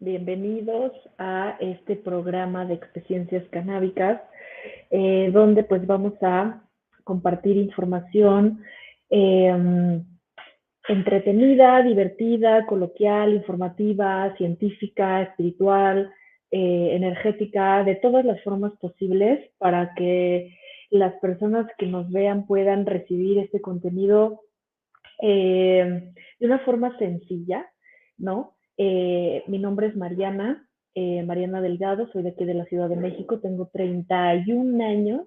Bienvenidos a este programa de experiencias canábicas, eh, donde pues vamos a compartir información em, entretenida, divertida, coloquial, informativa, científica, espiritual, eh, energética, de todas las formas posibles para que las personas que nos vean puedan recibir este contenido eh, de una forma sencilla, ¿no? Eh, mi nombre es Mariana, eh, Mariana Delgado, soy de aquí de la Ciudad de México, tengo 31 años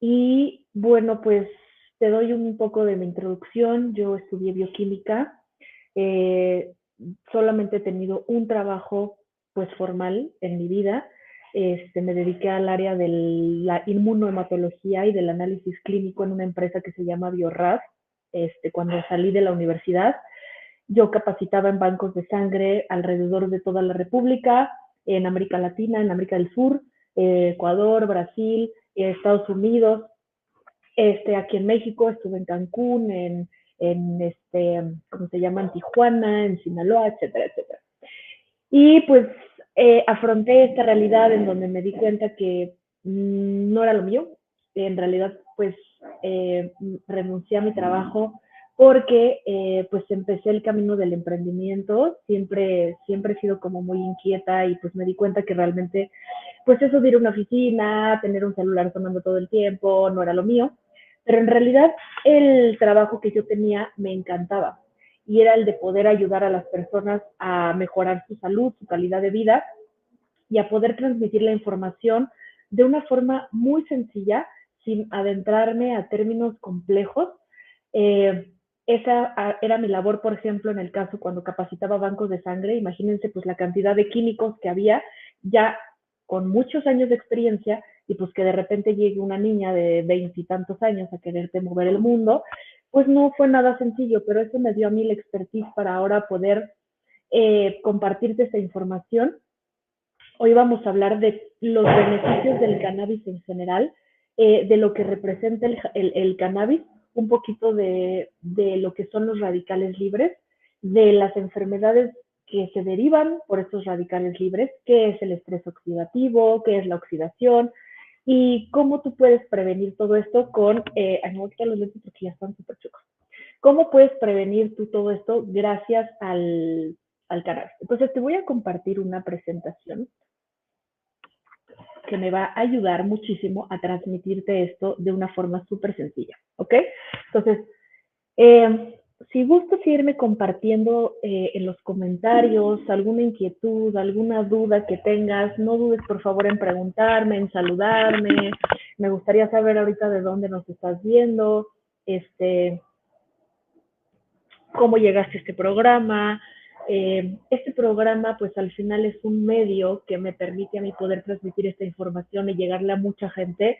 y bueno, pues te doy un poco de mi introducción. Yo estudié bioquímica, eh, solamente he tenido un trabajo pues formal en mi vida. Este, me dediqué al área de la inmunohematología y del análisis clínico en una empresa que se llama BioRad, este, cuando salí de la universidad. Yo capacitaba en bancos de sangre alrededor de toda la República, en América Latina, en América del Sur, eh, Ecuador, Brasil, Estados Unidos, este, aquí en México, estuve en Cancún, en, en este, ¿cómo se llama? En Tijuana, en Sinaloa, etcétera, etcétera. Y pues eh, afronté esta realidad en donde me di cuenta que mm, no era lo mío. En realidad, pues eh, renuncié a mi trabajo porque eh, pues empecé el camino del emprendimiento, siempre, siempre he sido como muy inquieta y pues me di cuenta que realmente pues eso de ir a una oficina, tener un celular sonando todo el tiempo, no era lo mío, pero en realidad el trabajo que yo tenía me encantaba y era el de poder ayudar a las personas a mejorar su salud, su calidad de vida y a poder transmitir la información de una forma muy sencilla, sin adentrarme a términos complejos. Eh, esa ah, era mi labor, por ejemplo, en el caso cuando capacitaba bancos de sangre. Imagínense pues la cantidad de químicos que había ya con muchos años de experiencia y pues que de repente llegue una niña de veintitantos años a quererte mover el mundo, pues no fue nada sencillo, pero eso me dio a mí la expertise para ahora poder eh, compartirte esa información. Hoy vamos a hablar de los beneficios del cannabis en general, eh, de lo que representa el cannabis un poquito de, lo que son los radicales libres, de las enfermedades que se derivan por estos radicales libres, qué es el estrés oxidativo, qué es la oxidación y cómo tú puedes prevenir todo esto con, eh, ay, no los lentes porque ya están súper chicos. ¿Cómo puedes prevenir tú todo esto gracias al, al canal? Entonces te voy a compartir una presentación que me va a ayudar muchísimo a transmitirte esto de una forma súper sencilla, ¿ok? Entonces, eh, si gustas irme compartiendo eh, en los comentarios alguna inquietud, alguna duda que tengas, no dudes por favor en preguntarme, en saludarme. Me gustaría saber ahorita de dónde nos estás viendo, este, cómo llegaste a este programa. Eh, este programa, pues al final es un medio que me permite a mí poder transmitir esta información y llegarle a mucha gente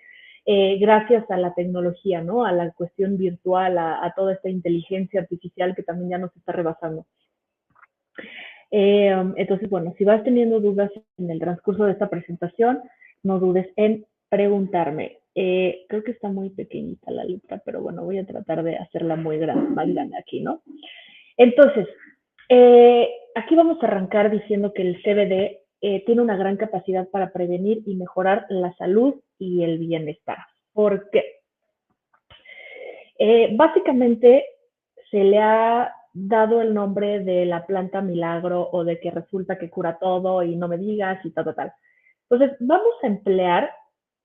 eh, gracias a la tecnología, ¿no? A la cuestión virtual, a, toda esta inteligencia artificial que también ya nos está rebasando. Eh, entonces, bueno, si vas teniendo dudas en el transcurso de esta presentación, no dudes en preguntarme. Eh, creo que está muy pequeñita la letra, pero bueno, voy a tratar de hacerla muy más grande aquí, ¿no? Entonces, aquí vamos a arrancar diciendo que el CBD tiene una gran capacidad para prevenir y mejorar la salud y el bienestar. ¿Por qué? Eh, básicamente se le ha dado el nombre de la planta milagro o de que resulta que cura todo y no me digas y tal, tal. Entonces, vamos a emplear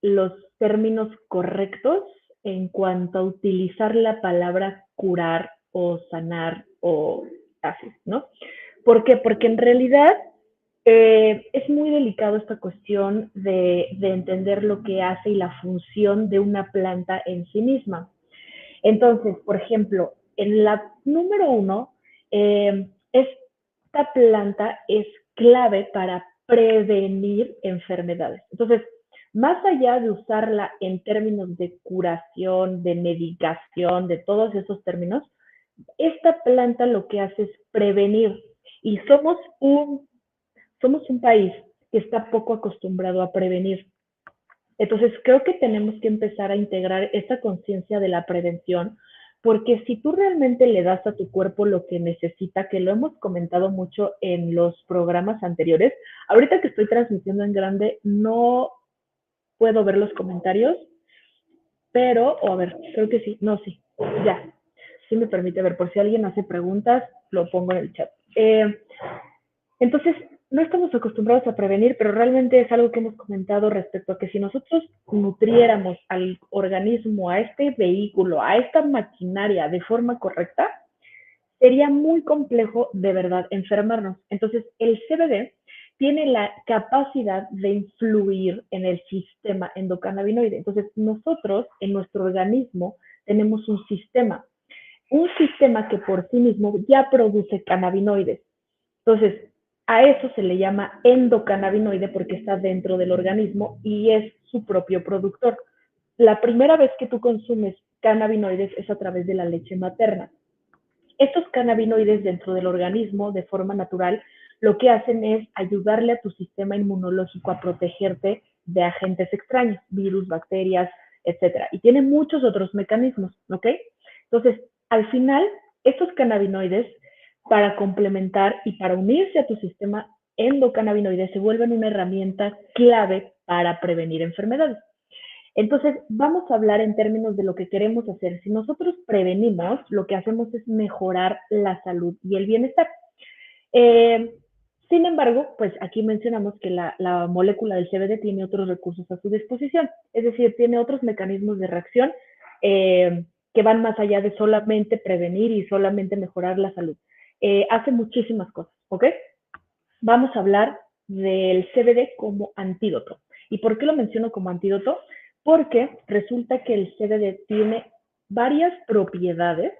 los términos correctos en cuanto a utilizar la palabra curar o sanar o así, ¿no? ¿Por qué? Porque en realidad eh, es muy delicado esta cuestión de, entender lo que hace y la función de una planta en sí misma. Entonces, por ejemplo, en la número uno, eh, esta planta es clave para prevenir enfermedades. Entonces, más allá de usarla en términos de curación, de medicación, de todos esos términos, esta planta lo que hace es prevenir. Y somos un somos un país que está poco acostumbrado a prevenir. Entonces, creo que tenemos que empezar a integrar esta conciencia de la prevención, porque si tú realmente le das a tu cuerpo lo que necesita, que lo hemos comentado mucho en los programas anteriores, ahorita que estoy transmitiendo en grande, no puedo ver los comentarios, pero, o a ver, creo que sí, no, sí, ya, me permite ver, por si alguien hace preguntas, lo pongo en el chat. Eh, entonces, no estamos acostumbrados a prevenir, pero realmente es algo que hemos comentado respecto a que si nosotros nutriéramos al organismo, a este vehículo, a esta maquinaria de forma correcta, sería muy complejo de verdad enfermarnos. Entonces, el CBD tiene la capacidad de influir en el sistema endocannabinoide. Entonces, nosotros en nuestro organismo tenemos un sistema, un sistema que por sí mismo ya produce cannabinoides. Entonces, a eso se le llama endocannabinoide porque está dentro del organismo y es su propio productor. La primera vez que tú consumes cannabinoides es a través de la leche materna. Estos cannabinoides dentro del organismo, de forma natural, lo que hacen es ayudarle a tu sistema inmunológico a protegerte de agentes extraños, virus, bacterias, etc. Y tiene muchos otros mecanismos, ¿ok? Entonces, al final, estos cannabinoides para complementar y para unirse a tu sistema endocannabinoide se vuelven una herramienta clave para prevenir enfermedades. Entonces, vamos a hablar en términos de lo que queremos hacer. Si nosotros prevenimos, lo que hacemos es mejorar la salud y el bienestar. Eh, sin embargo, pues aquí mencionamos que la, molécula del CBD tiene otros recursos a su disposición, es decir, tiene otros mecanismos de reacción eh, que van más allá de solamente prevenir y solamente mejorar la salud. Eh, hace muchísimas cosas, ¿ok? Vamos a hablar del CBD como antídoto. ¿Y por qué lo menciono como antídoto? Porque resulta que el CBD tiene varias propiedades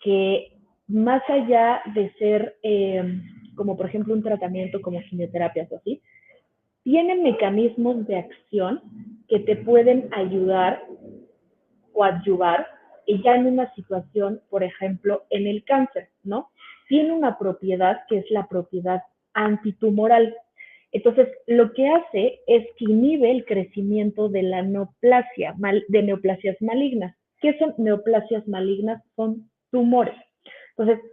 que más allá de ser eh, como por ejemplo un tratamiento como quimioterapia o así, tienen mecanismos de acción que te pueden ayudar o ayudar y ya en una situación, por ejemplo, en el cáncer, ¿no? Tiene una propiedad que es la propiedad antitumoral. Entonces, lo que hace es que inhibe el crecimiento de la neoplasia, de neoplasias malignas. ¿Qué son neoplasias malignas? Son tumores. Entonces,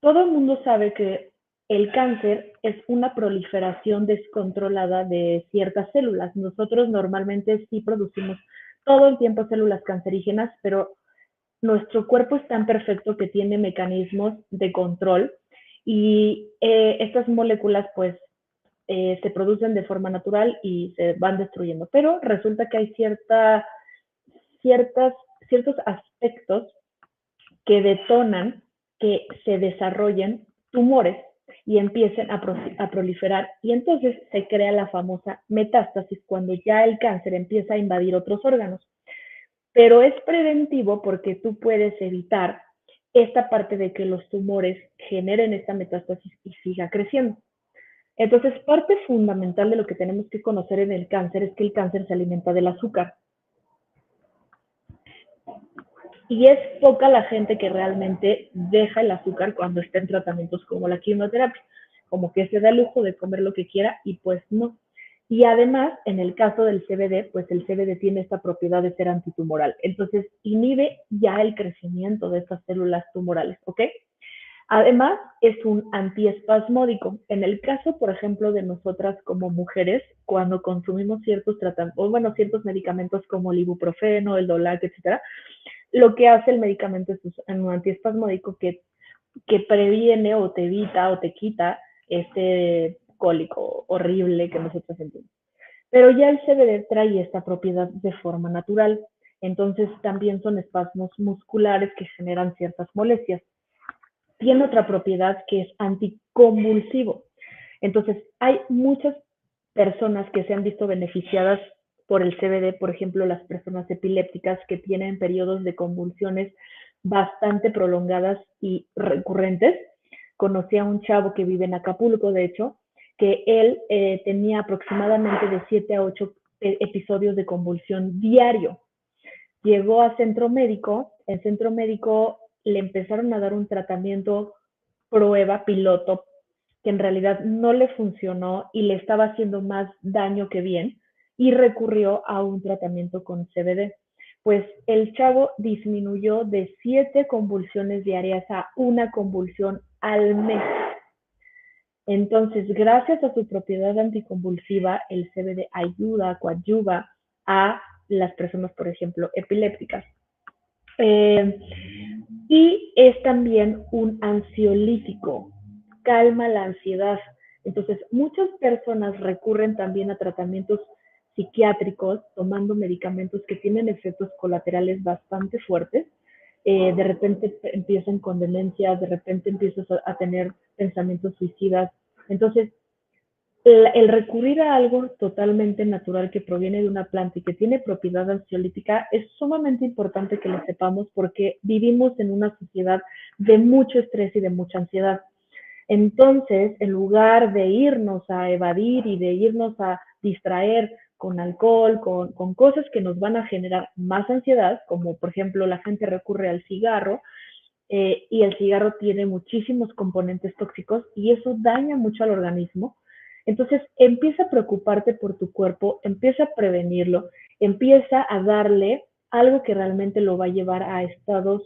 todo el mundo sabe que el cáncer es una proliferación descontrolada de ciertas células. Nosotros normalmente sí producimos todo el tiempo células cancerígenas, pero nuestro cuerpo es tan perfecto que tiene mecanismos de control y eh, estas moléculas pues eh, se producen de forma natural y se van destruyendo. Pero resulta que hay cierta, ciertas, ciertos aspectos que detonan que se desarrollen tumores y empiecen a, proliferar. Y entonces se crea la famosa metástasis cuando ya el cáncer empieza a invadir otros órganos. Pero es preventivo porque tú puedes evitar esta parte de que los tumores generen esta metástasis y siga creciendo. Entonces, parte fundamental de lo que tenemos que conocer en el cáncer es que el cáncer se alimenta del azúcar. Y es poca la gente que realmente deja el azúcar cuando está en tratamientos como la quimioterapia, como que se da el lujo de comer lo que quiera y pues no. Y además, en el caso del CBD, pues el CBD tiene esta propiedad de ser antitumoral. Entonces, inhibe ya el crecimiento de estas células tumorales, ¿ok? Además, es un antiespasmódico. En el caso, por ejemplo, de nosotras como mujeres, cuando consumimos ciertos tratamientos, bueno, ciertos medicamentos como el ibuprofeno, el Dolac, etcétera, lo que hace el medicamento es un antiespasmódico que, que previene o te evita o te quita este cólico horrible que nosotros sentimos. Pero ya el CBD trae esta propiedad de forma natural. Entonces también son espasmos musculares que generan ciertas molestias. Tiene otra propiedad que es anticonvulsivo. Entonces hay muchas personas que se han visto beneficiadas por el CBD, por ejemplo, las personas epilépticas que tienen periodos de convulsiones bastante prolongadas y recurrentes. Conocí a un chavo que vive en Acapulco, de hecho, que él eh, tenía aproximadamente de 7 a 8 e, episodios de convulsión diario. Llegó a centro médico, en centro médico le empezaron a dar un tratamiento prueba piloto que en realidad no le funcionó y le estaba haciendo más daño que bien y recurrió a un tratamiento con CBD. Pues el chavo disminuyó de siete convulsiones diarias a una convulsión al mes. Entonces, gracias a su propiedad anticonvulsiva, el CBD ayuda, coadyuva a las personas, por ejemplo, epilépticas. Eh, y es también un ansiolítico, calma la ansiedad. Entonces, muchas personas recurren también a tratamientos psiquiátricos tomando medicamentos que tienen efectos colaterales bastante fuertes. Eh, de repente empiezan con demencia, de repente empiezas a, tener pensamientos suicidas. Entonces, el, recurrir a algo totalmente natural que proviene de una planta y que tiene propiedad ansiolítica es sumamente importante que lo sepamos porque vivimos en una sociedad de mucho estrés y de mucha ansiedad. Entonces, en lugar de irnos a evadir y de irnos a distraer con alcohol, con, cosas que nos van a generar más ansiedad, como por ejemplo la gente recurre al cigarro, eh, y el cigarro tiene muchísimos componentes tóxicos y eso daña mucho al organismo. Entonces empieza a preocuparte por tu cuerpo, empieza a prevenirlo, empieza a darle algo que realmente lo va a llevar a estados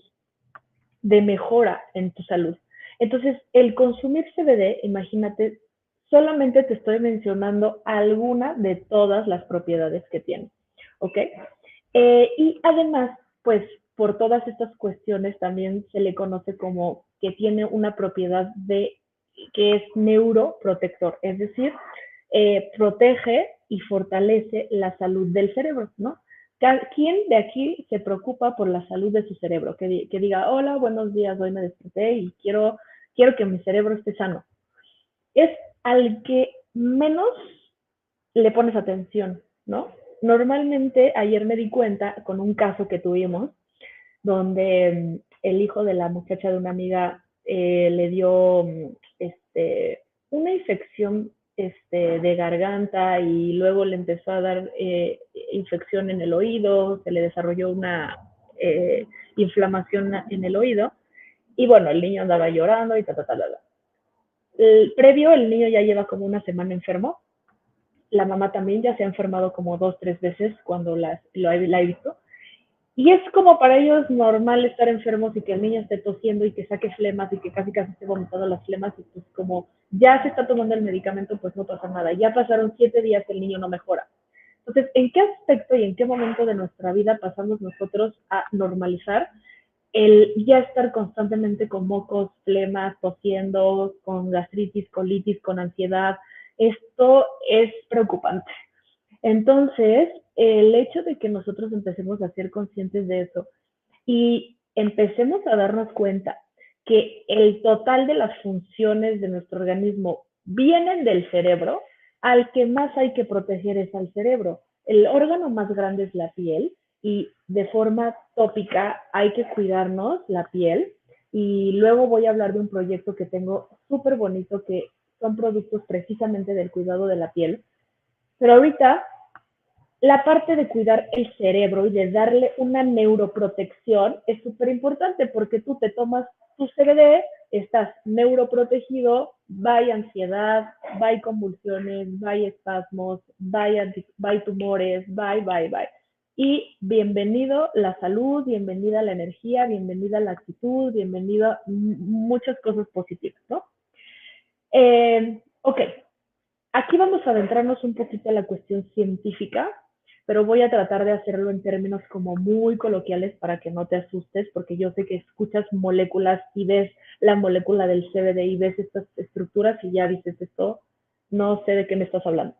de mejora en tu salud. Entonces, el consumir CBD, imagínate, solamente te estoy mencionando alguna de todas las propiedades que tiene, ¿ok? Eh, y además, pues por todas estas cuestiones también se le conoce como que tiene una propiedad de que es neuroprotector, es decir, eh, protege y fortalece la salud del cerebro, ¿no? ¿Quién de aquí se preocupa por la salud de su cerebro? Que, que, diga, hola, buenos días, hoy me desperté y quiero, quiero que mi cerebro esté sano. Es al que menos le pones atención, ¿no? Normalmente ayer me di cuenta con un caso que tuvimos donde mm, el hijo de la muchacha de una amiga eh, le dio mm, este, una infección este, de garganta y luego le empezó a dar eh, infección en el oído, se le desarrolló una eh, inflamación en el oído y bueno, el niño andaba llorando y ta, ta, ta, ta, previo, el niño ya lleva como una semana enfermo. La mamá también ya se ha enfermado como dos, tres veces cuando la, lo, la he visto. Y es como para ellos normal estar enfermos y que el niño esté tosiendo y que saque flemas y que casi casi esté vomitando las flemas y pues como ya se está tomando el medicamento, pues no pasa nada. Ya pasaron siete días el niño no mejora. Entonces, ¿en qué aspecto y en qué momento de nuestra vida pasamos nosotros a normalizar el ya estar constantemente con mocos, flemas, tosiendo, con gastritis, colitis, con ansiedad, esto es preocupante. Entonces, el hecho de que nosotros empecemos a ser conscientes de eso y empecemos a darnos cuenta que el total de las funciones de nuestro organismo vienen del cerebro, al que más hay que proteger es al cerebro. El órgano más grande es la piel y de forma tópica hay que cuidarnos la piel. Y luego voy a hablar de un proyecto que tengo súper bonito que son productos precisamente del cuidado de la piel. Pero ahorita la parte de cuidar el cerebro y de darle una neuroprotección es súper importante porque tú te tomas tu CBD, estás neuroprotegido, hay ansiedad, hay convulsiones, hay espasmos, hay tumores, bye, bye, bye. Y bienvenido la salud, bienvenida la energía, bienvenida la actitud, bienvenida muchas cosas positivas, ¿no? Eh, ok, aquí vamos a adentrarnos un poquito a la cuestión científica pero voy a tratar de hacerlo en términos como muy coloquiales para que no te asustes, porque yo sé que escuchas moléculas y ves la molécula del CBD y ves estas estructuras y ya dices esto, no sé de qué me estás hablando.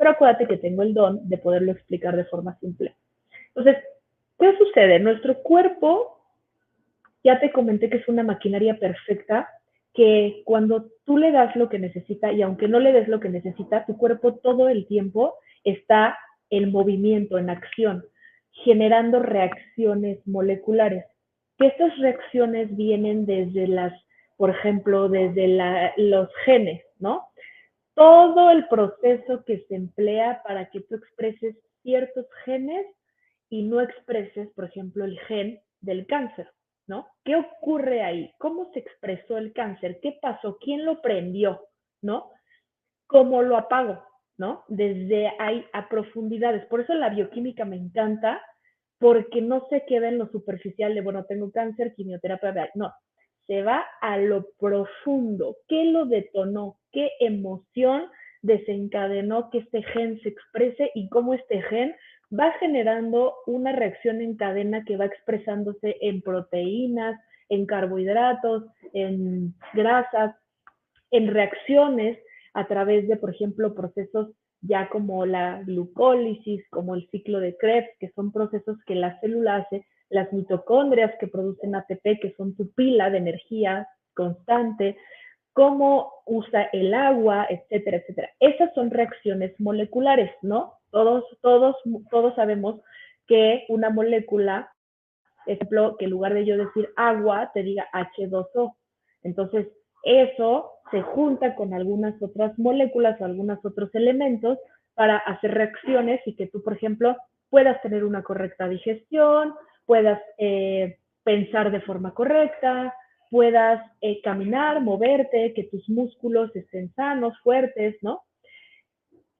Pero acuérdate que tengo el don de poderlo explicar de forma simple. Entonces, ¿qué sucede? Nuestro cuerpo, ya te comenté que es una maquinaria perfecta que cuando tú le das lo que necesita y aunque no le des lo que necesita, tu cuerpo todo el tiempo está en movimiento, en acción, generando reacciones moleculares. Que estas reacciones vienen desde las, por ejemplo, desde los genes, ¿no? Todo el proceso que se emplea para que tú expreses ciertos genes y no expreses, por ejemplo, el gen del cáncer, ¿no? ¿Qué ocurre ahí? ¿Cómo se expresó el cáncer? ¿Qué pasó? ¿Quién lo prendió? ¿No? ¿Cómo lo apago? ¿no? Desde ahí a profundidades. Por eso la bioquímica me encanta, porque no se queda en lo superficial de, bueno, tengo cáncer, quimioterapia, no, se va a lo profundo. ¿Qué lo detonó? ¿Qué emoción desencadenó que este gen se exprese y cómo este gen va generando una reacción en cadena que va expresándose en proteínas, en carbohidratos, en grasas, en reacciones a través de, por ejemplo, procesos ya como la glucólisis, como el ciclo de Krebs, que son procesos que la célula hace, las mitocondrias que producen ATP, que son tu pila de energía constante, cómo usa el agua, etcétera, etcétera. Esas son reacciones moleculares, ¿no? Todos, todos, todos sabemos que una molécula, ejemplo, que en lugar de yo decir agua, te diga H2O. Entonces, eso se junta con algunas otras moléculas o algunos otros elementos para hacer reacciones y que tú, por ejemplo, puedas tener una correcta digestión, puedas eh, pensar de forma correcta, puedas eh, caminar, moverte, que tus músculos estén sanos, fuertes, ¿no?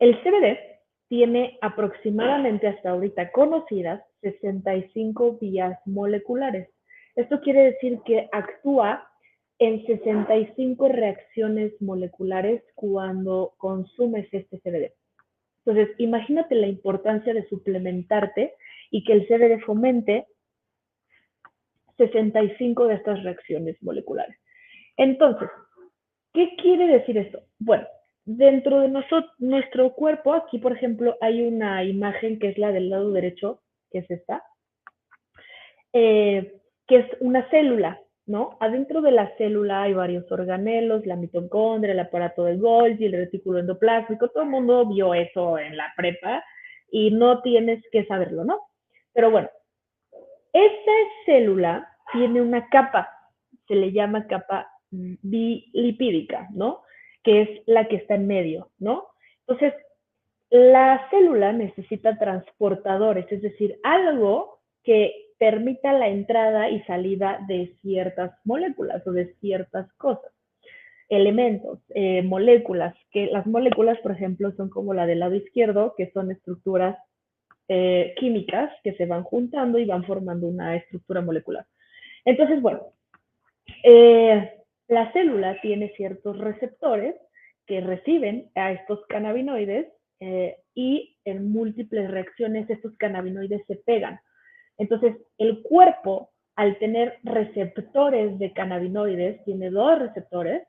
El CBD tiene aproximadamente hasta ahorita conocidas 65 vías moleculares. Esto quiere decir que actúa en 65 reacciones moleculares cuando consumes este CBD. Entonces, imagínate la importancia de suplementarte y que el CBD fomente 65 de estas reacciones moleculares. Entonces, ¿qué quiere decir esto? Bueno, dentro de nuestro cuerpo, aquí por ejemplo hay una imagen que es la del lado derecho, que es esta, eh, que es una célula. ¿no? Adentro de la célula hay varios organelos, la mitocondria, el aparato de Golgi, el retículo endoplásmico, todo el mundo vio eso en la prepa y no tienes que saberlo, ¿no? Pero bueno, esa célula tiene una capa, se le llama capa bilipídica, ¿no? Que es la que está en medio, ¿no? Entonces, la célula necesita transportadores, es decir, algo que permita la entrada y salida de ciertas moléculas o de ciertas cosas, elementos, eh, moléculas, que las moléculas, por ejemplo, son como la del lado izquierdo, que son estructuras eh, químicas que se van juntando y van formando una estructura molecular. Entonces, bueno, eh, la célula tiene ciertos receptores que reciben a estos cannabinoides y en múltiples reacciones estos cannabinoides se pegan entonces, el cuerpo, al tener receptores de cannabinoides, tiene dos receptores,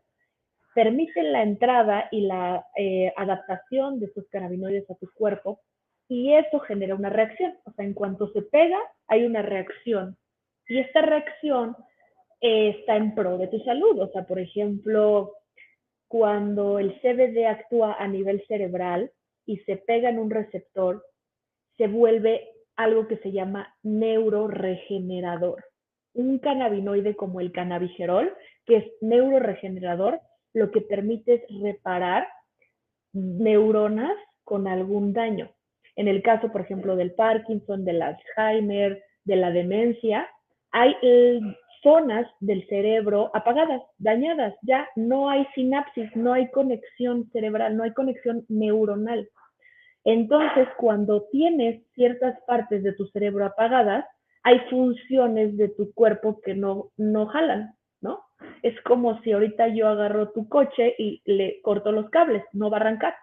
permiten la entrada y la eh, adaptación de estos cannabinoides a tu cuerpo y eso genera una reacción. O sea, en cuanto se pega hay una reacción. Y esta reacción eh, está en pro de tu salud. O sea, por ejemplo, cuando el CBD actúa a nivel cerebral y se pega en un receptor, se vuelve algo que se llama neuroregenerador. Un cannabinoide como el cannabigerol, que es neuroregenerador, lo que permite es reparar neuronas con algún daño. En el caso, por ejemplo, del Parkinson, del Alzheimer, de la demencia, hay eh, zonas del cerebro apagadas, dañadas, ya no hay sinapsis, no hay conexión cerebral, no hay conexión neuronal. Entonces, cuando tienes ciertas partes de tu cerebro apagadas, hay funciones de tu cuerpo que no, no jalan, ¿no? Es como si ahorita yo agarro tu coche y le corto los cables, no va a arrancar.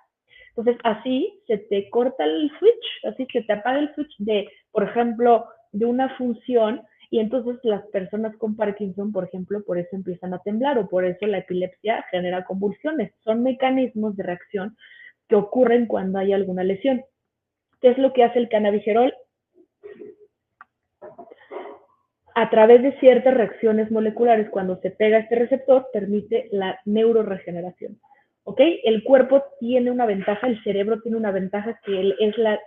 Entonces, así se te corta el switch, así se te apaga el switch de, por ejemplo, de una función y entonces las personas con Parkinson, por ejemplo, por eso empiezan a temblar o por eso la epilepsia genera convulsiones. Son mecanismos de reacción que ocurren cuando hay alguna lesión. ¿Qué es lo que hace el cannabigerol? A través de ciertas reacciones moleculares, cuando se pega este receptor, permite la neuroregeneración. ¿Ok? El cuerpo tiene una ventaja, el cerebro tiene una ventaja que es la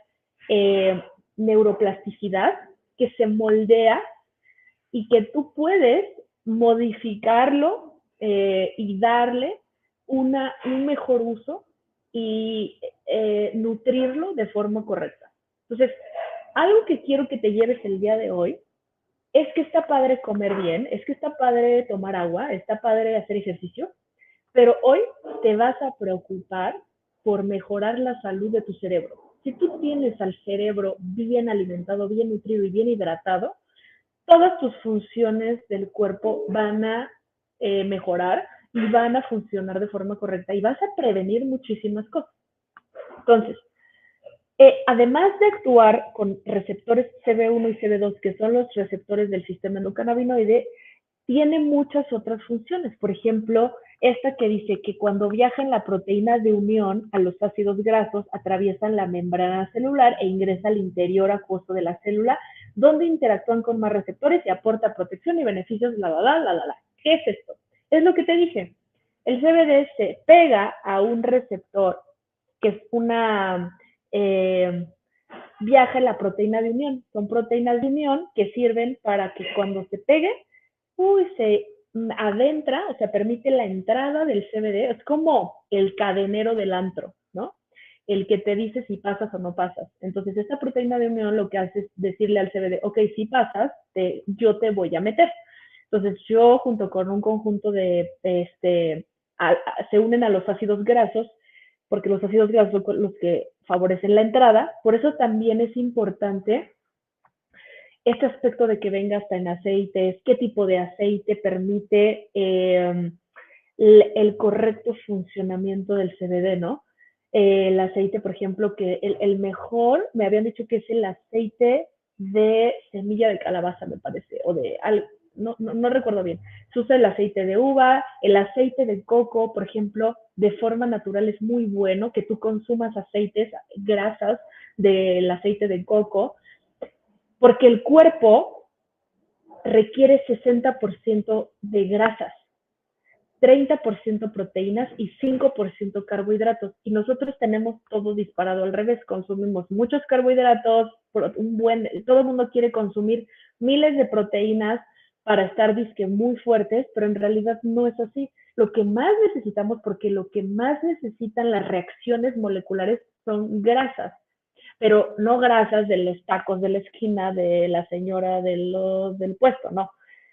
eh, neuroplasticidad, que se moldea y que tú puedes modificarlo eh, y darle una, un mejor uso y eh, nutrirlo de forma correcta. Entonces, algo que quiero que te lleves el día de hoy es que está padre comer bien, es que está padre tomar agua, está padre hacer ejercicio, pero hoy te vas a preocupar por mejorar la salud de tu cerebro. Si tú tienes al cerebro bien alimentado, bien nutrido y bien hidratado, todas tus funciones del cuerpo van a eh, mejorar y van a funcionar de forma correcta y vas a prevenir muchísimas cosas. Entonces, eh, además de actuar con receptores CB1 y CB2, que son los receptores del sistema endocannabinoide, tiene muchas otras funciones. Por ejemplo, esta que dice que cuando viajan la proteína de unión a los ácidos grasos, atraviesan la membrana celular e ingresa al interior acuoso de la célula, donde interactúan con más receptores y aporta protección y beneficios, la, la, la, la, la. ¿Qué es esto? Es lo que te dije. El CBD se pega a un receptor que es una eh, viaja la proteína de unión. Son proteínas de unión que sirven para que cuando se pegue, uy, se adentra, o sea, permite la entrada del CBD. Es como el cadenero del antro. El que te dice si pasas o no pasas. Entonces, esta proteína de unión lo que hace es decirle al CBD, ok, si pasas, yo te voy a meter. Entonces yo junto con un conjunto de, este, se unen a los ácidos grasos, porque los ácidos grasos son los que favorecen la entrada. Por eso también es importante este aspecto de que venga hasta en aceites, qué tipo de aceite permite em, el, correcto funcionamiento del CBD, ¿no? El aceite, por ejemplo, que el, el, mejor, me habían dicho que es el aceite de semilla de calabaza, me parece, o de algo, no, no, recuerdo bien. Se usa el aceite de uva, el aceite de coco, por ejemplo, de forma natural es muy bueno que tú consumas aceites, grasas del aceite de coco, porque el cuerpo requiere 60% de grasas, 30% proteínas y 5% carbohidratos. Y nosotros tenemos todo disparado al revés, consumimos muchos carbohidratos, todo el mundo quiere consumir miles de proteínas, para estar disque muy fuertes, pero en realidad no es así. Lo que más necesitamos, porque lo que más necesitan las reacciones moleculares son grasas, pero no grasas de los tacos de la esquina de la señora de los, del puesto, no.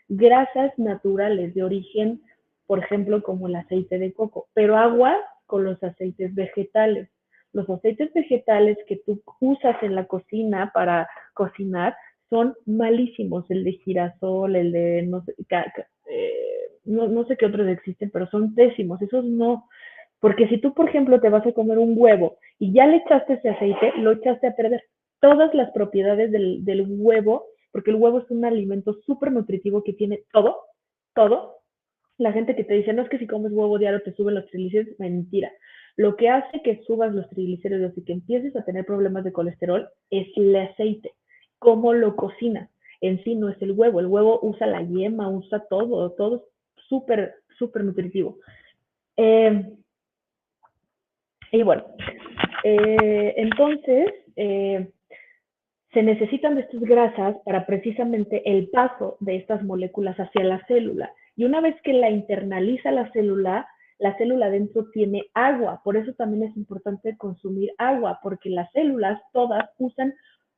Grasas naturales de origen, por ejemplo, como el aceite de coco, pero agua con los aceites vegetales. Los aceites vegetales que tú usas en la cocina para cocinar son malísimos, el de girasol, el de no sé, eh, no, sé qué otros existen, pero son pésimos, esos no. Porque si tú, por ejemplo, te vas a comer un huevo y ya le echaste ese aceite, lo echaste a perder. Todas las propiedades del, del huevo, porque el huevo es un alimento súper nutritivo que tiene todo, todo. La gente que te dice, no es que si comes huevo diario te suben los triglicéridos, mentira. Lo que hace que subas los triglicéridos y que empieces a tener problemas de colesterol es el aceite cómo lo cocinas. en sí no es el huevo. El huevo usa la yema, usa todo, todo es súper, súper nutritivo. Eh, y bueno, eh, entonces eh, se necesitan de estas grasas para precisamente el paso de estas moléculas hacia la célula. Y una vez que la internaliza la célula, la célula dentro tiene agua. Por eso también es importante consumir agua, porque las células todas usan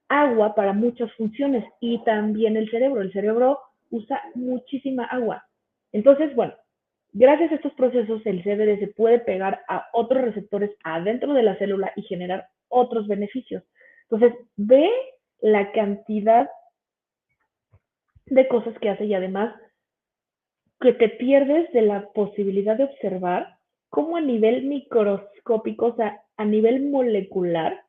agua para muchas funciones y también el cerebro. El cerebro usa muchísima agua. Entonces, bueno, gracias a estos procesos el CBD se puede pegar a otros receptores adentro de la célula y generar otros beneficios. Entonces, ve la cantidad de cosas que hace y además que te pierdes de la posibilidad de observar cómo a nivel microscópico, o sea, a nivel molecular,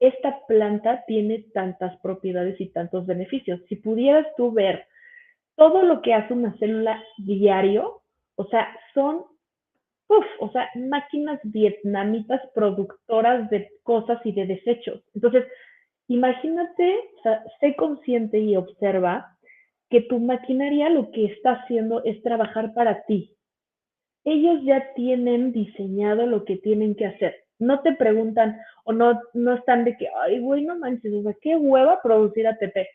esta planta tiene tantas propiedades y tantos beneficios. Si pudieras tú ver todo lo que hace una célula diario, o sea, son, uf, o sea, máquinas vietnamitas productoras de cosas y de desechos. Entonces, imagínate, o sea, sé consciente y observa que tu maquinaria lo que está haciendo es trabajar para ti. Ellos ya tienen diseñado lo que tienen que hacer. No te preguntan o no, no están de que, ay, güey, no manches, o sea, qué hueva producir ATP.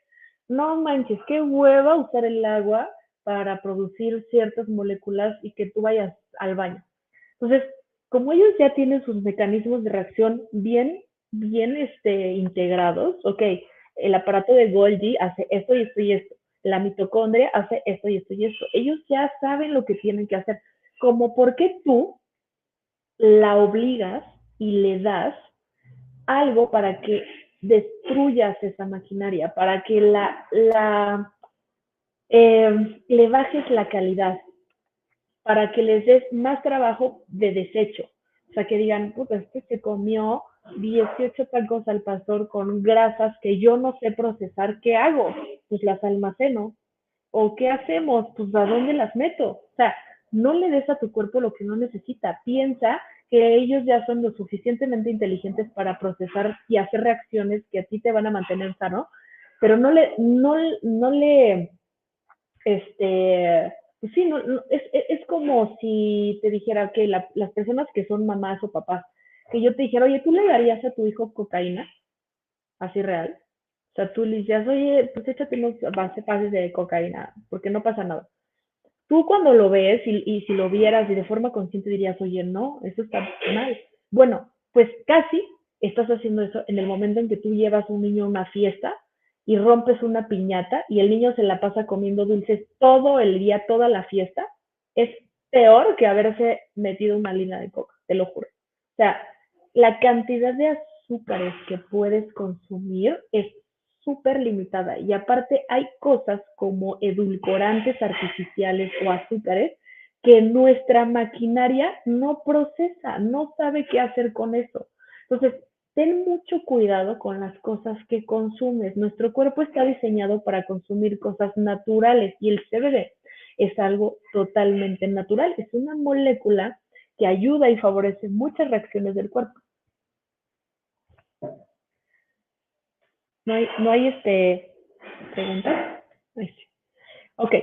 No manches, qué hueva usar el agua para producir ciertas moléculas y que tú vayas al baño. Entonces, como ellos ya tienen sus mecanismos de reacción bien, bien este, integrados, ok, el aparato de Golgi hace esto y esto y esto la mitocondria hace esto y esto y esto. Ellos ya saben lo que tienen que hacer. Como porque tú la obligas y le das algo para que destruyas esa maquinaria, para que la, la eh, le bajes la calidad, para que les des más trabajo de desecho. O sea, que digan, puta, este se comió 18 tacos al pastor con grasas que yo no sé procesar, ¿qué hago? Pues las almaceno. ¿O qué hacemos? Pues a dónde las meto. O sea, no le des a tu cuerpo lo que no necesita. Piensa que ellos ya son lo suficientemente inteligentes para procesar y hacer reacciones que a ti te van a mantener sano, pero no le, no, no le, este, pues sí, no, es, es, como si te dijera que las personas que son mamás o papás que yo te dijera, oye, ¿tú le darías a tu hijo cocaína? Así real. O sea, tú le dices, oye, pues échate unos pases de cocaína, porque no pasa nada. Tú cuando lo ves y, y si lo vieras y de forma consciente dirías, oye, no, eso está mal. Bueno, pues casi estás haciendo eso en el momento en que tú llevas a un niño a una fiesta y rompes una piñata y el niño se la pasa comiendo dulces todo el día, toda la fiesta, es peor que haberse metido una línea de coca, te lo juro. O sea, la cantidad de azúcares que puedes consumir es súper limitada y aparte hay cosas como edulcorantes artificiales o azúcares que nuestra maquinaria no procesa, no sabe qué hacer con eso. Entonces, ten mucho cuidado con las cosas que consumes. Nuestro cuerpo está diseñado para consumir cosas naturales y el CBD es algo totalmente natural. Es una molécula que ayuda y favorece muchas reacciones del cuerpo. No hay, no hay este, preguntas. Ok.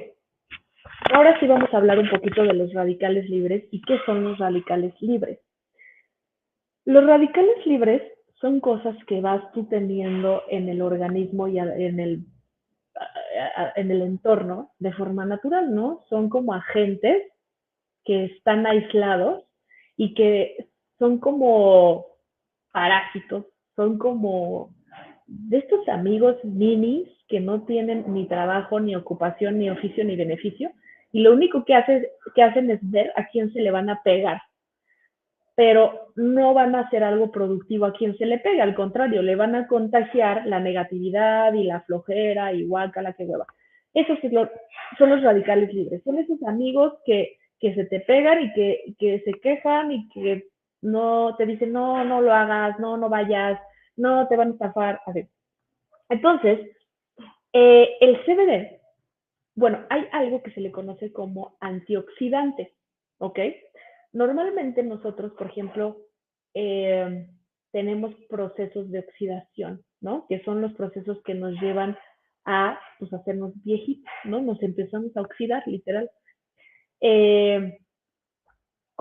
Ahora sí vamos a hablar un poquito de los radicales libres y qué son los radicales libres. Los radicales libres son cosas que vas tú teniendo en el organismo y en el, en el entorno de forma natural, ¿no? Son como agentes que están aislados y que son como parásitos, son como de estos amigos minis que no tienen ni trabajo, ni ocupación, ni oficio, ni beneficio, y lo único que, que hacen es ver a quién se le van a pegar, pero no van a hacer algo productivo a quien se le pega, al contrario, le van a contagiar la negatividad y la flojera, igual que la que hueva. Esos son los radicales libres, son esos amigos que, que se te pegan y que, que se quejan y que no te dicen, no, no lo hagas, no, no vayas, no te van a estafar. Así. Entonces, eh, el CBD, bueno, hay algo que se le conoce como antioxidante, ¿ok? Normalmente nosotros, por ejemplo, eh, tenemos procesos de oxidación, ¿no? Que son los procesos que nos llevan a pues hacernos viejitos, ¿no? Nos empezamos a oxidar, literal. Eh,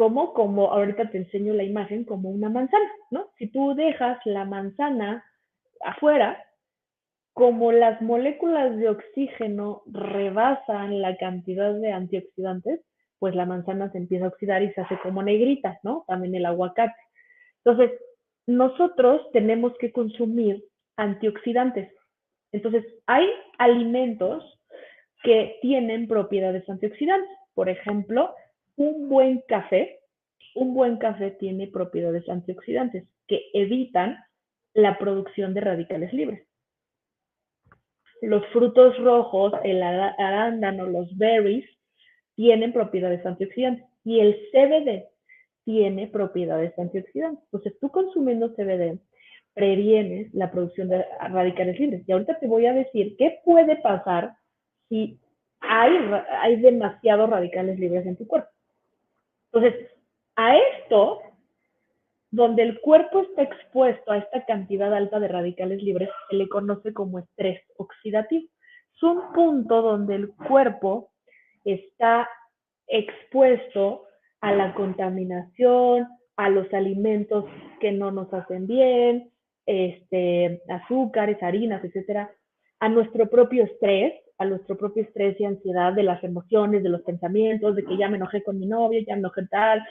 como, como ahorita te enseño la imagen, como una manzana, ¿no? Si tú dejas la manzana afuera, como las moléculas de oxígeno rebasan la cantidad de antioxidantes, pues la manzana se empieza a oxidar y se hace como negrita, ¿no? También el aguacate. Entonces, nosotros tenemos que consumir antioxidantes. Entonces, hay alimentos que tienen propiedades antioxidantes. Por ejemplo, un buen café, un buen café tiene propiedades antioxidantes que evitan la producción de radicales libres. Los frutos rojos, el arándano, los berries, tienen propiedades antioxidantes y el CBD tiene propiedades antioxidantes. Entonces, tú consumiendo CBD previenes la producción de radicales libres. Y ahorita te voy a decir qué puede pasar si hay, hay demasiados radicales libres en tu cuerpo. Entonces, a esto, donde el cuerpo está expuesto a esta cantidad alta de radicales libres, se le conoce como estrés oxidativo. Es un punto donde el cuerpo está expuesto a la contaminación, a los alimentos que no nos hacen bien, este, azúcares, harinas, etcétera, a nuestro propio estrés, a nuestro propio estrés y ansiedad de las emociones, de los pensamientos, de que ya me enojé con mi novio, ya me enojé tal,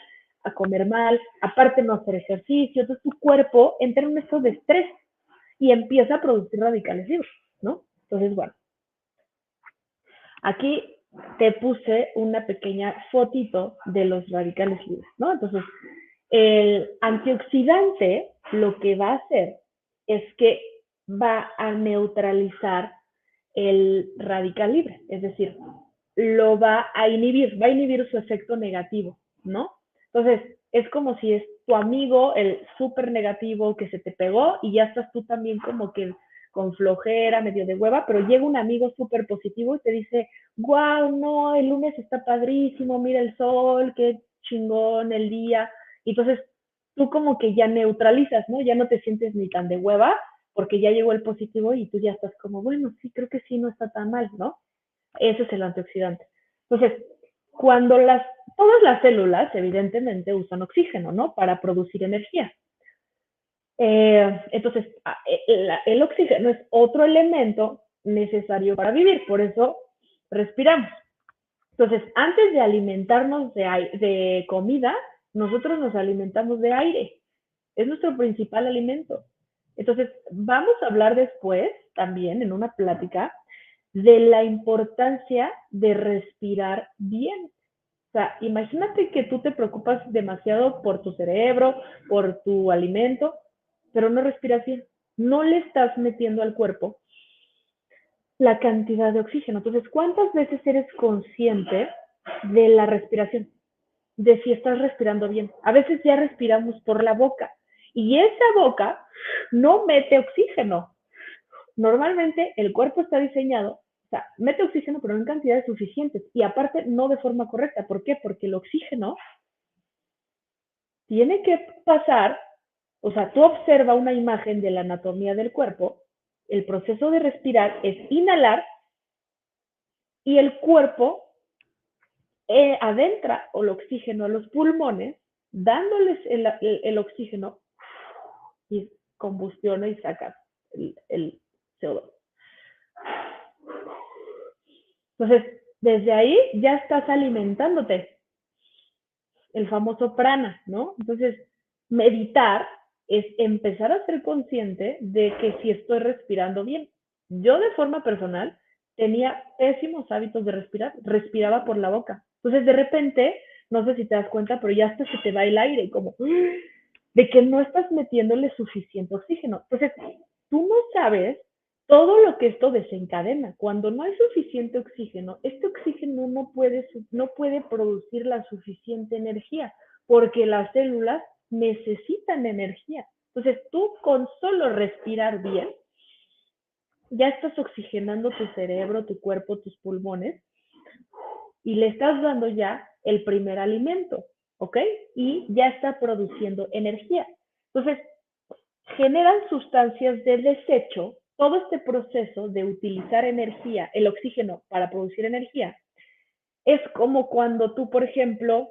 a comer mal, aparte no hacer ejercicio, entonces tu cuerpo entra en un estado de estrés y empieza a producir radicales libres, ¿no? Entonces, bueno, aquí te puse una pequeña fotito de los radicales libres, ¿no? Entonces, el antioxidante lo que va a hacer es que va a neutralizar el radical libre, es decir, lo va a inhibir, va a inhibir su efecto negativo, ¿no? Entonces, es como si es tu amigo, el súper negativo que se te pegó y ya estás tú también como que con flojera, medio de hueva, pero llega un amigo súper positivo y te dice, wow, no, el lunes está padrísimo, mira el sol, qué chingón el día. Y entonces tú como que ya neutralizas, ¿no? Ya no te sientes ni tan de hueva porque ya llegó el positivo y tú ya estás como, bueno, sí, creo que sí, no está tan mal, ¿no? Ese es el antioxidante. Entonces, cuando las, todas las células evidentemente usan oxígeno, ¿no? Para producir energía. Eh, entonces, ah, eh, el, oxígeno es otro elemento necesario para vivir, por eso respiramos. Entonces, antes de alimentarnos de, de comida, nosotros nos alimentamos de aire. Es nuestro principal alimento. Entonces, vamos a hablar después, también en una plática, de la importancia de respirar bien. O sea, imagínate que tú te preocupas demasiado por tu cerebro, por tu alimento, pero no respiras bien. No le estás metiendo al cuerpo la cantidad de oxígeno. Entonces, ¿cuántas veces eres consciente de la respiración? De si estás respirando bien. A veces ya respiramos por la boca y esa boca no mete oxígeno. Normalmente el cuerpo está diseñado, o sea, mete oxígeno, pero en cantidades suficientes y aparte no de forma correcta. ¿Por qué? Porque el oxígeno tiene que pasar, o sea, tú observa una imagen de la anatomía del cuerpo, el proceso de respirar es inhalar y el cuerpo eh, adentra el oxígeno a los pulmones, dándoles el oxígeno y combustiona y saca el, CO2. Entonces, desde ahí ya estás alimentándote. El famoso prana, ¿no? Entonces, meditar es empezar a ser consciente de que si estoy respirando bien. Yo de forma personal tenía pésimos hábitos de respirar, respiraba por la boca. Entonces, de repente, no sé si te das cuenta, pero ya hasta se te va el aire, como, de que no estás metiéndole suficiente oxígeno. Entonces, tú no sabes todo lo que esto desencadena. Cuando no hay suficiente oxígeno, este oxígeno no puede, no puede producir la suficiente energía porque las células necesitan energía. Entonces, tú con solo respirar bien, ya estás oxigenando tu cerebro, tu cuerpo, tus pulmones y le estás dando ya el primer alimento. ¿Ok? Y ya está produciendo energía. Entonces, generan sustancias de desecho todo este proceso de utilizar energía, el oxígeno para producir energía, es como cuando tú, por ejemplo,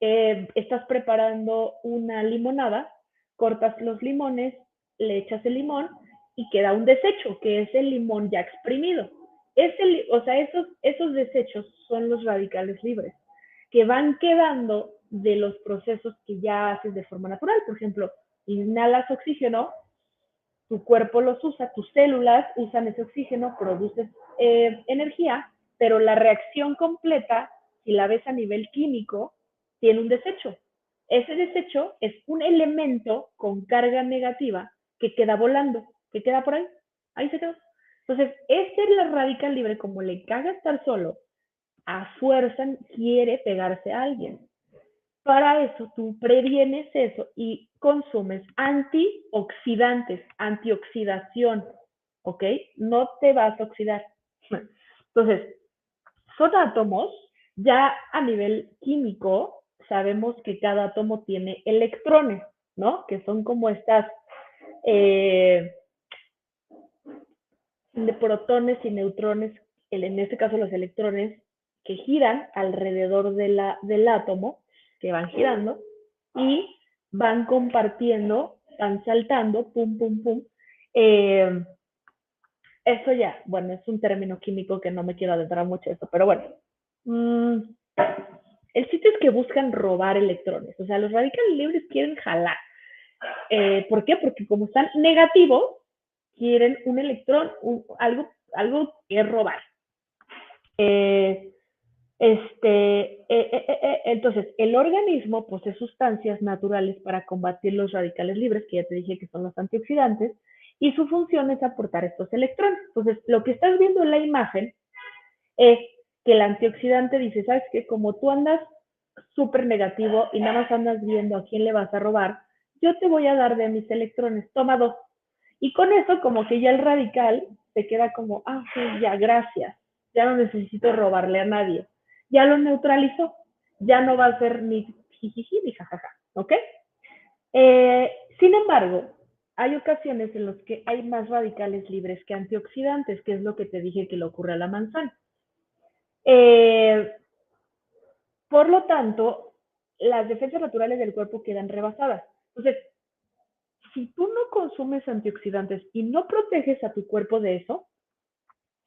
eh, estás preparando una limonada, cortas los limones, le echas el limón y queda un desecho, que es el limón ya exprimido. Esos desechos son los radicales libres, que van quedando de los procesos que ya haces de forma natural. Por ejemplo, inhalas oxígeno, tu cuerpo los usa, tus células usan ese oxígeno, produces eh, energía, pero la reacción completa, si la ves a nivel químico, tiene un desecho. Ese desecho es un elemento con carga negativa que queda volando, que queda por ahí, ahí se quedó. Entonces, este es la radical libre, como le caga estar solo, a fuerza quiere pegarse a alguien. Para eso tú previenes eso y consumes antioxidantes, antioxidación, ¿ok? No te vas a oxidar. Entonces, son átomos, ya a nivel químico, sabemos que cada átomo tiene electrones, ¿no? Que son como estas eh, de protones y neutrones, en este caso los electrones, que giran alrededor del átomo, que van girando y van compartiendo, van saltando, pum, pum, pum. Eh, eso ya, bueno, es un término químico que no me quiero adentrar mucho eso, pero bueno. Mm, el sitio es que buscan robar electrones, o sea, los radicales libres quieren jalar. Eh, ¿Por qué? Porque como están negativos, quieren un electrón, algo, algo que robar. Eh, este, eh, entonces, el organismo posee sustancias naturales para combatir los radicales libres, que ya te dije que son los antioxidantes, y su función es aportar estos electrones. Entonces, lo que estás viendo en la imagen es que el antioxidante dice, ¿sabes qué? Como tú andas súper negativo y nada más andas viendo a quién le vas a robar, yo te voy a dar de mis electrones, toma dos. Y con eso, como que ya el radical se queda como, ah, sí, ya, gracias, ya no necesito robarle a nadie. Ya lo neutralizó, ya no va a ser ni jijiji ni jajaja, ¿ok? Eh, sin embargo, hay ocasiones en las que hay más radicales libres que antioxidantes, que es lo que te dije que le ocurre a la manzana. Eh, por lo tanto, las defensas naturales del cuerpo quedan rebasadas. Entonces, si tú no consumes antioxidantes y no proteges a tu cuerpo de eso,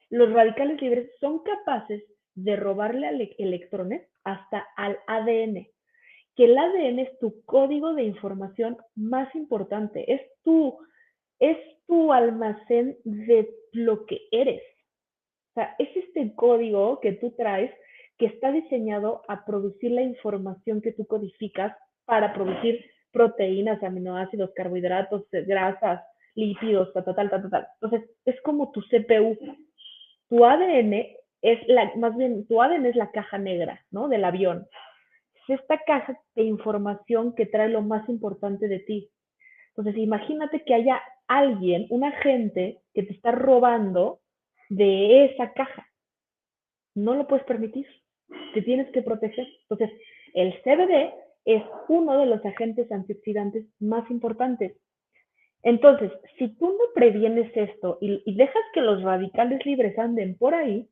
los radicales libres son capaces de robarle electrones hasta al ADN, que el ADN es tu código de información más importante, es tu, es tu almacén de lo que eres. O sea, es este código que tú traes que está diseñado a producir la información que tú codificas para producir proteínas, aminoácidos, carbohidratos, grasas, lípidos, tal, tal, tal, tal, Entonces, es como tu CPU. Tu ADN es la, más bien, tu ADN es la caja negra, ¿no? Del avión. Es esta caja de información que trae lo más importante de ti. Entonces, imagínate que haya alguien, un agente, que te está robando de esa caja. No lo puedes permitir. Te tienes que proteger. Entonces, el CBD es uno de los agentes antioxidantes más importantes. Entonces, si tú no previenes esto y, dejas que los radicales libres anden por ahí,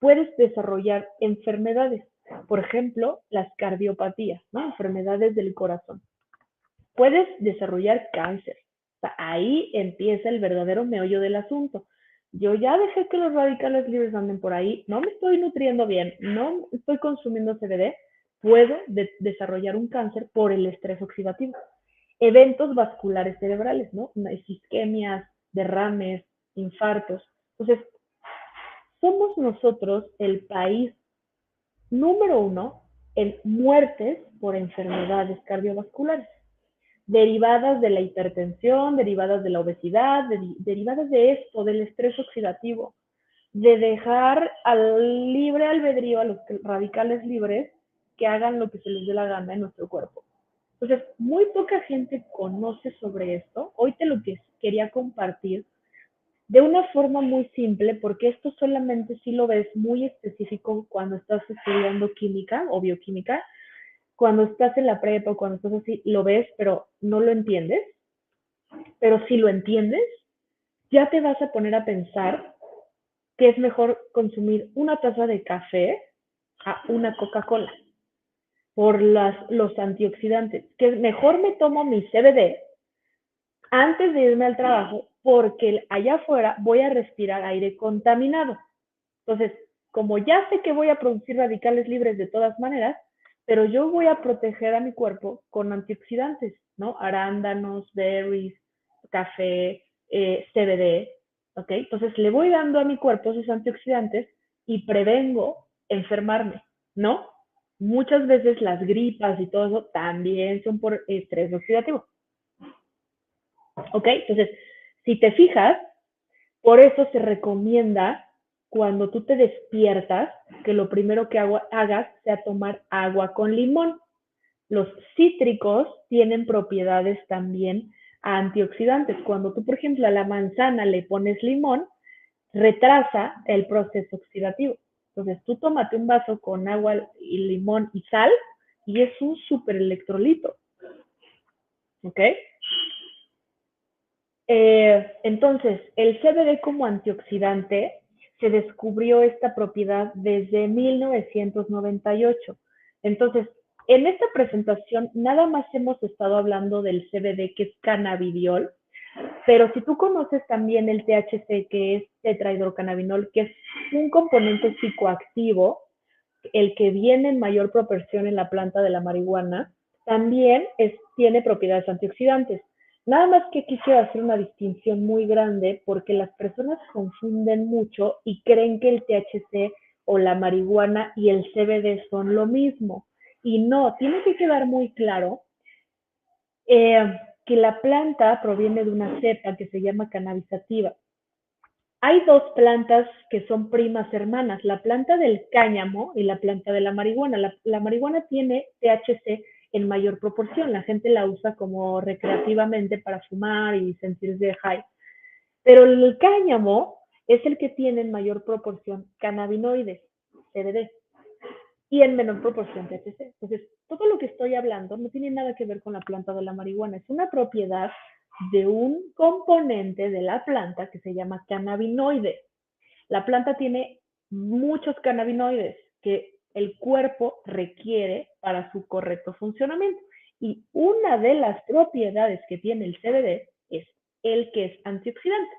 puedes desarrollar enfermedades, por ejemplo, las cardiopatías, ¿no? enfermedades del corazón. Puedes desarrollar cáncer. ahí empieza el verdadero meollo del asunto. Yo ya dejé que los radicales libres anden por ahí, no me estoy nutriendo bien, no estoy consumiendo CBD, puedo desarrollar un cáncer por el estrés oxidativo. Eventos vasculares cerebrales, ¿no? Isquemias, derrames, infartos. Entonces, somos nosotros el país número uno en muertes por enfermedades cardiovasculares, derivadas de la hipertensión, derivadas de la obesidad, derivadas de esto, del estrés oxidativo, de dejar al libre albedrío a los radicales libres que hagan lo que se les dé la gana en nuestro cuerpo. Entonces, muy poca gente conoce sobre esto. Hoy te lo que quería compartir de una forma muy simple, porque esto solamente si lo ves muy específico cuando estás estudiando química o bioquímica, cuando estás en la prepa o cuando estás así, lo ves, pero no lo entiendes. Pero si lo entiendes, ya te vas a poner a pensar que es mejor consumir una taza de café a una Coca-Cola por las, los antioxidantes, que mejor me tomo mi CBD antes de irme al trabajo porque allá afuera voy a respirar aire contaminado. Entonces, como ya sé que voy a producir radicales libres de todas maneras, pero yo voy a proteger a mi cuerpo con antioxidantes, ¿no? Arándanos, berries, café, eh, CBD, ¿ok? Entonces le voy dando a mi cuerpo esos antioxidantes y prevengo enfermarme, ¿no? Muchas veces las gripas y todo eso también son por estrés oxidativo. ¿Ok? Entonces, si te fijas, por eso se recomienda cuando tú te despiertas que lo primero que hagas sea tomar agua con limón. Los cítricos tienen propiedades también antioxidantes. Cuando tú, por ejemplo, a la manzana le pones limón, retrasa el proceso oxidativo. Entonces, tú tómate un vaso con agua y limón y sal y es un super electrolito. ¿Ok? Eh, entonces, el CBD como antioxidante se descubrió esta propiedad desde 1998. Entonces, en esta presentación nada más hemos estado hablando del CBD, que es cannabidiol, pero si tú conoces también el THC, que es tetrahidrocannabinol, que es un componente psicoactivo, el que viene en mayor proporción en la planta de la marihuana, también tiene propiedades antioxidantes. Nada más que quisiera hacer una distinción muy grande porque las personas confunden mucho y creen que el THC o la marihuana y el CBD son lo mismo. Y no, tiene que quedar muy claro eh, que la planta proviene de una cepa que se llama cannabisativa. Hay dos plantas que son primas hermanas, la planta del cáñamo y la planta de la marihuana. La marihuana tiene THC en mayor proporción. La gente la usa como recreativamente para fumar y sentirse high. Pero el cáñamo es el que tiene en mayor proporción cannabinoides, CBD, y en menor proporción THC. Entonces, todo lo que estoy hablando no tiene nada que ver con la planta de la marihuana, es una propiedad de un componente de la planta que se llama cannabinoide. La planta tiene muchos cannabinoides que el cuerpo requiere para su correcto funcionamiento. Y una de las propiedades que tiene el CBD es el que es antioxidante.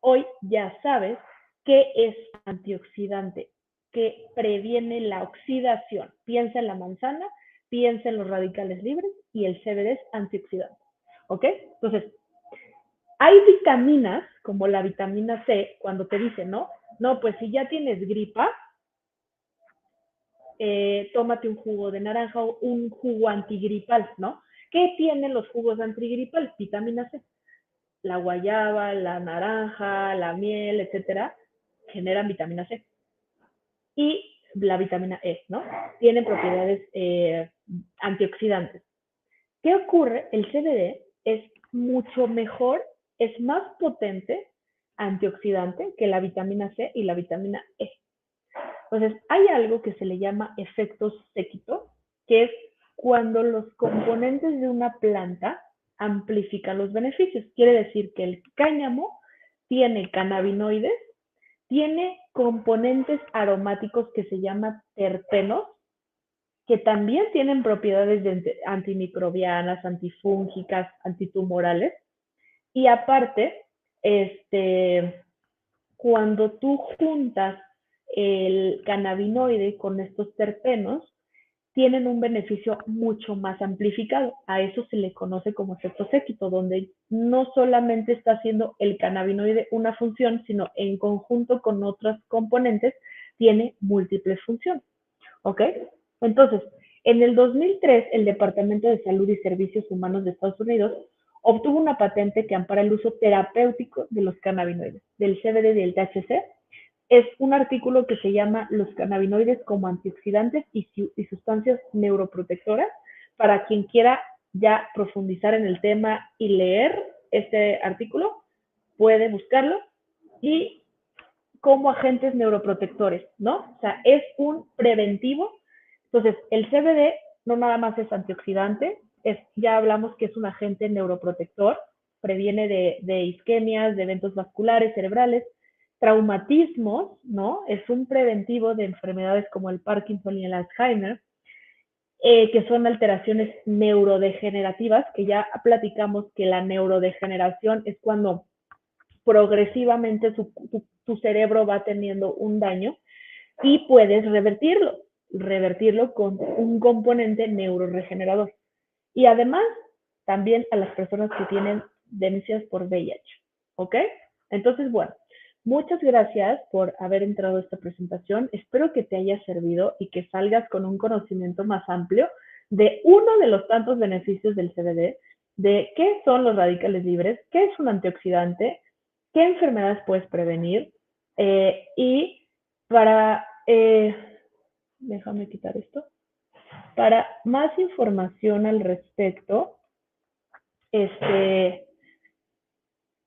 Hoy ya sabes qué es antioxidante, que previene la oxidación. Piensa en la manzana, piensa en los radicales libres y el CBD es antioxidante. ¿Ok? Entonces, hay vitaminas como la vitamina C, cuando te dicen, ¿no? No, pues si ya tienes gripa, eh, tómate un jugo de naranja o un jugo antigripal, ¿no? ¿Qué tienen los jugos antigripal? Vitamina C. La guayaba, la naranja, la miel, etcétera, generan vitamina C. Y la vitamina E, ¿no? Tienen propiedades eh, antioxidantes. ¿Qué ocurre? El CBD es mucho mejor, es más potente antioxidante que la vitamina C y la vitamina E. Entonces, hay algo que se le llama efecto séquito, que es cuando los componentes de una planta amplifican los beneficios. Quiere decir que el cáñamo tiene cannabinoides, tiene componentes aromáticos que se llaman terpenos, que también tienen propiedades antimicrobianas, antifúngicas, antitumorales. Y aparte, este, cuando tú juntas el cannabinoide con estos terpenos tienen un beneficio mucho más amplificado. A eso se le conoce como efecto séquito, donde no solamente está haciendo el cannabinoide una función, sino en conjunto con otros componentes tiene múltiples funciones. ¿Ok? Entonces, en el 2003, el Departamento de Salud y Servicios Humanos de Estados Unidos obtuvo una patente que ampara el uso terapéutico de los cannabinoides, del CBD y del THC, es un artículo que se llama Los cannabinoides como antioxidantes y, sustancias neuroprotectoras. Para quien quiera ya profundizar en el tema y leer este artículo, puede buscarlo. Y como agentes neuroprotectores, ¿no? O sea, es un preventivo. Entonces, el CBD no nada más es antioxidante, es, ya hablamos que es un agente neuroprotector, previene de, de isquemias, de eventos vasculares, cerebrales, traumatismos, ¿no? Es un preventivo de enfermedades como el Parkinson y el Alzheimer, eh, que son alteraciones neurodegenerativas, que ya platicamos que la neurodegeneración es cuando progresivamente tu cerebro va teniendo un daño y puedes revertirlo, revertirlo con un componente neuroregenerador. Y además, también a las personas que tienen demencias por VIH, ¿ok? Entonces, bueno, muchas gracias por haber entrado a esta presentación. Espero que te haya servido y que salgas con un conocimiento más amplio de uno de los tantos beneficios del CBD, de qué son los radicales libres, qué es un antioxidante, qué enfermedades puedes prevenir eh, y para, eh, déjame quitar esto, para más información al respecto, este,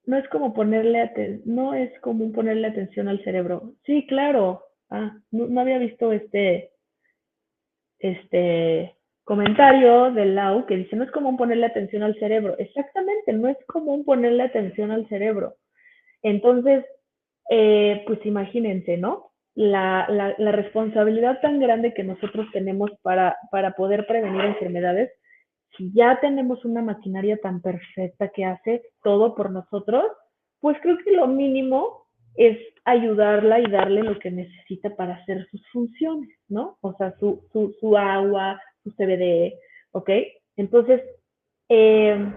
no es como ponerle no es como ponerle atención al cerebro. Sí, claro. Ah, no, había visto este, este comentario del Lau que dice, no es común ponerle atención al cerebro. Exactamente, no es común ponerle atención al cerebro. Entonces, eh, pues imagínense, ¿no? La, la, la, responsabilidad tan grande que nosotros tenemos para, para poder prevenir enfermedades si ya tenemos una maquinaria tan perfecta que hace todo por nosotros, pues creo que lo mínimo es ayudarla y darle lo que necesita para hacer sus funciones, ¿no? O sea, su, su, su agua, su CBD, ¿ok? Entonces, eh,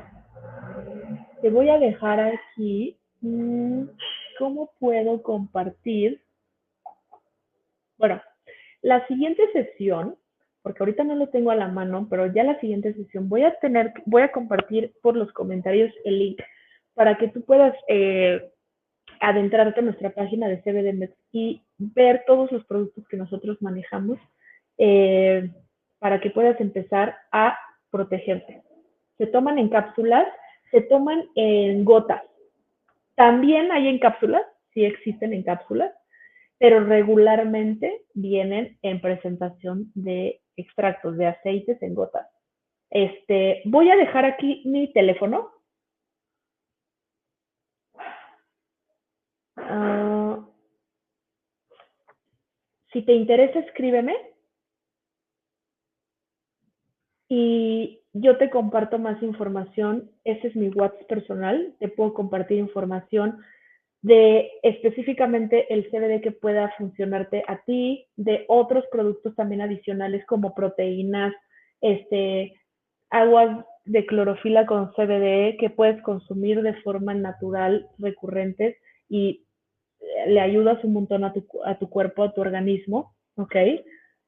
te voy a dejar aquí mm, cómo puedo compartir. Bueno, la siguiente sesión porque ahorita no lo tengo a la mano, pero ya la siguiente sesión voy a tener, voy a compartir por los comentarios el link para que tú puedas eh, adentrarte a nuestra página de CBDMEX y ver todos los productos que nosotros manejamos eh, para que puedas empezar a protegerte. Se toman en cápsulas, se toman en gotas. También hay en cápsulas, sí existen en cápsulas, pero regularmente vienen en presentación de extractos de aceites en gotas. Este, voy a dejar aquí mi teléfono. Ah, si te interesa, escríbeme. Y yo te comparto más información. Ese es mi WhatsApp personal. Te puedo compartir información de específicamente el CBD que pueda funcionarte a ti, de otros productos también adicionales como proteínas, este, aguas de clorofila con CBD que puedes consumir de forma natural, recurrentes y eh, le ayudas un montón a tu, a tu cuerpo, a tu organismo, ¿ok?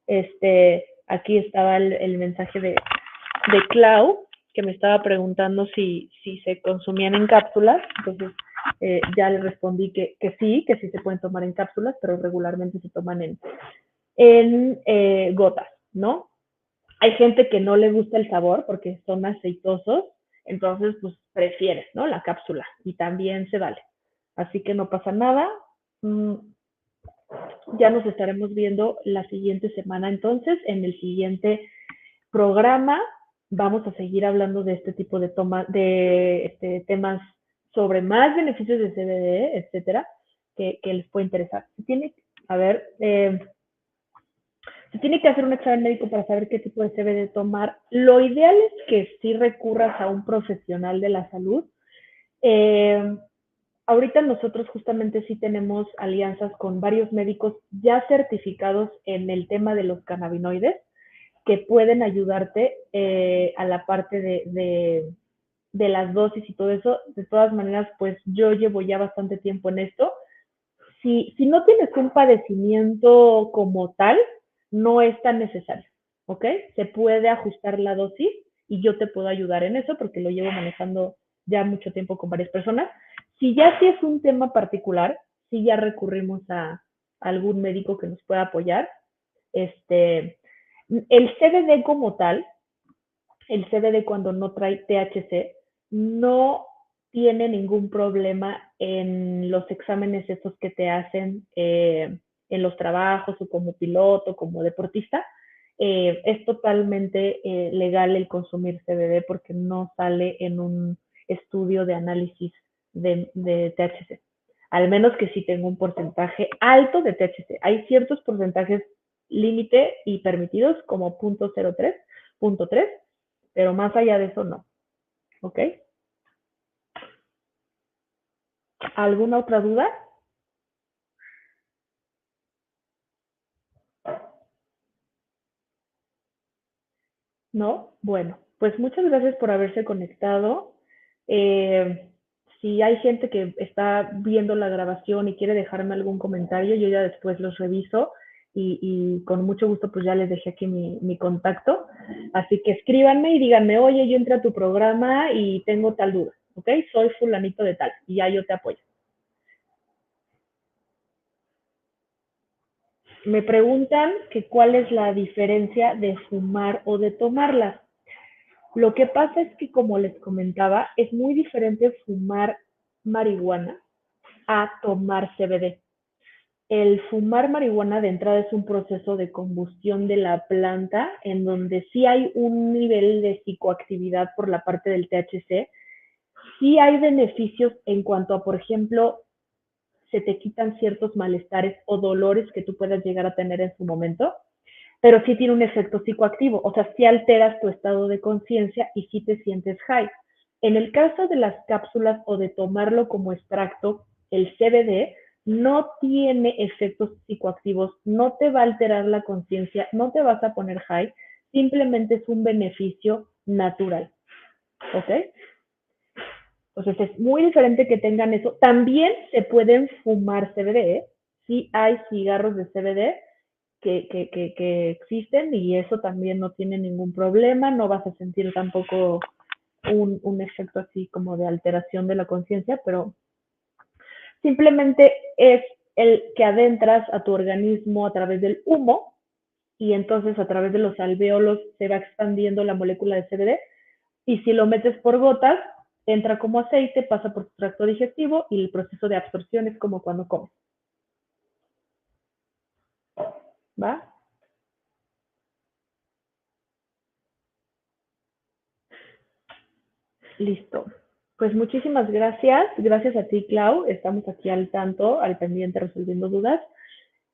Este, aquí estaba el, mensaje de, de Clau, que me estaba preguntando si, si se consumían en cápsulas, entonces eh, ya le respondí que, que, sí, que sí se pueden tomar en cápsulas, pero regularmente se toman en, en eh, gotas, ¿no? Hay gente que no le gusta el sabor porque son aceitosos, entonces pues prefiere, ¿no? La cápsula y también se vale. Así que no pasa nada. Mm, ya nos estaremos viendo la siguiente semana entonces en el siguiente programa vamos a seguir hablando de este tipo de toma, de este, temas sobre más beneficios de CBD, etcétera, que, les puede interesar. Se tiene, a ver, eh, se tiene que hacer un examen médico para saber qué tipo de CBD tomar. Lo ideal es que sí recurras a un profesional de la salud. Eh, ahorita nosotros justamente sí tenemos alianzas con varios médicos ya certificados en el tema de los cannabinoides que pueden ayudarte eh, a la parte de de las dosis y todo eso, de todas maneras, pues yo llevo ya bastante tiempo en esto. Si, si no tienes un padecimiento como tal, no es tan necesario, ¿ok? Se puede ajustar la dosis y yo te puedo ayudar en eso porque lo llevo manejando ya mucho tiempo con varias personas. Si ya sí es un tema particular, si ya recurrimos a, algún médico que nos pueda apoyar. Este, el CBD como tal, el CBD cuando no trae THC, no tiene ningún problema en los exámenes estos que te hacen eh, en los trabajos o como piloto, como deportista. Eh, es totalmente eh, legal el consumir CBD porque no sale en un, estudio de análisis de, de THC. Al menos que sí tenga un porcentaje alto de THC. Hay ciertos porcentajes límite y permitidos como 0.03, 0.3, pero más allá de eso no. ¿Ok? ¿Alguna otra duda? ¿No? Bueno, pues muchas gracias por haberse conectado. Eh, si hay gente que está viendo la grabación y quiere dejarme algún comentario, yo ya después los reviso y, con mucho gusto pues ya les dejé aquí mi, contacto. Así que escríbanme y díganme, oye, yo entré a tu programa y tengo tal duda, ¿ok? Soy fulanito de tal y ya yo te apoyo. Me preguntan que cuál es la diferencia de fumar o de tomarlas. Lo que pasa es que, como les comentaba, es muy diferente fumar marihuana a tomar CBD. El fumar marihuana de entrada es un proceso de combustión de la planta en donde sí hay un nivel de psicoactividad por la parte del THC. Sí hay beneficios en cuanto a, por ejemplo, se te quitan ciertos malestares o dolores que tú puedas llegar a tener en su momento, pero sí tiene un efecto psicoactivo, o sea, sí alteras tu estado de conciencia y sí te sientes high. En el caso de las cápsulas o de tomarlo como extracto, el CBD no tiene efectos psicoactivos, no te va a alterar la conciencia, no te vas a poner high, simplemente es un beneficio natural. ¿Ok? Entonces es muy diferente que tengan eso. También se pueden fumar CBD, ¿eh? Sí hay cigarros de CBD que, existen y eso también no tiene ningún problema, no vas a sentir tampoco un, un efecto así como de alteración de la conciencia, pero simplemente es el que adentras a tu organismo a través del humo y entonces a través de los alveolos se va expandiendo la molécula de CBD y si lo metes por gotas, entra como aceite, pasa por tu tracto digestivo y el proceso de absorción es como cuando comes. ¿Va? Listo. Pues muchísimas gracias. Gracias a ti, Clau. Estamos aquí al tanto, al pendiente, resolviendo dudas.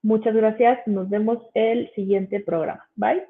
Muchas gracias. Nos vemos el siguiente programa. Bye.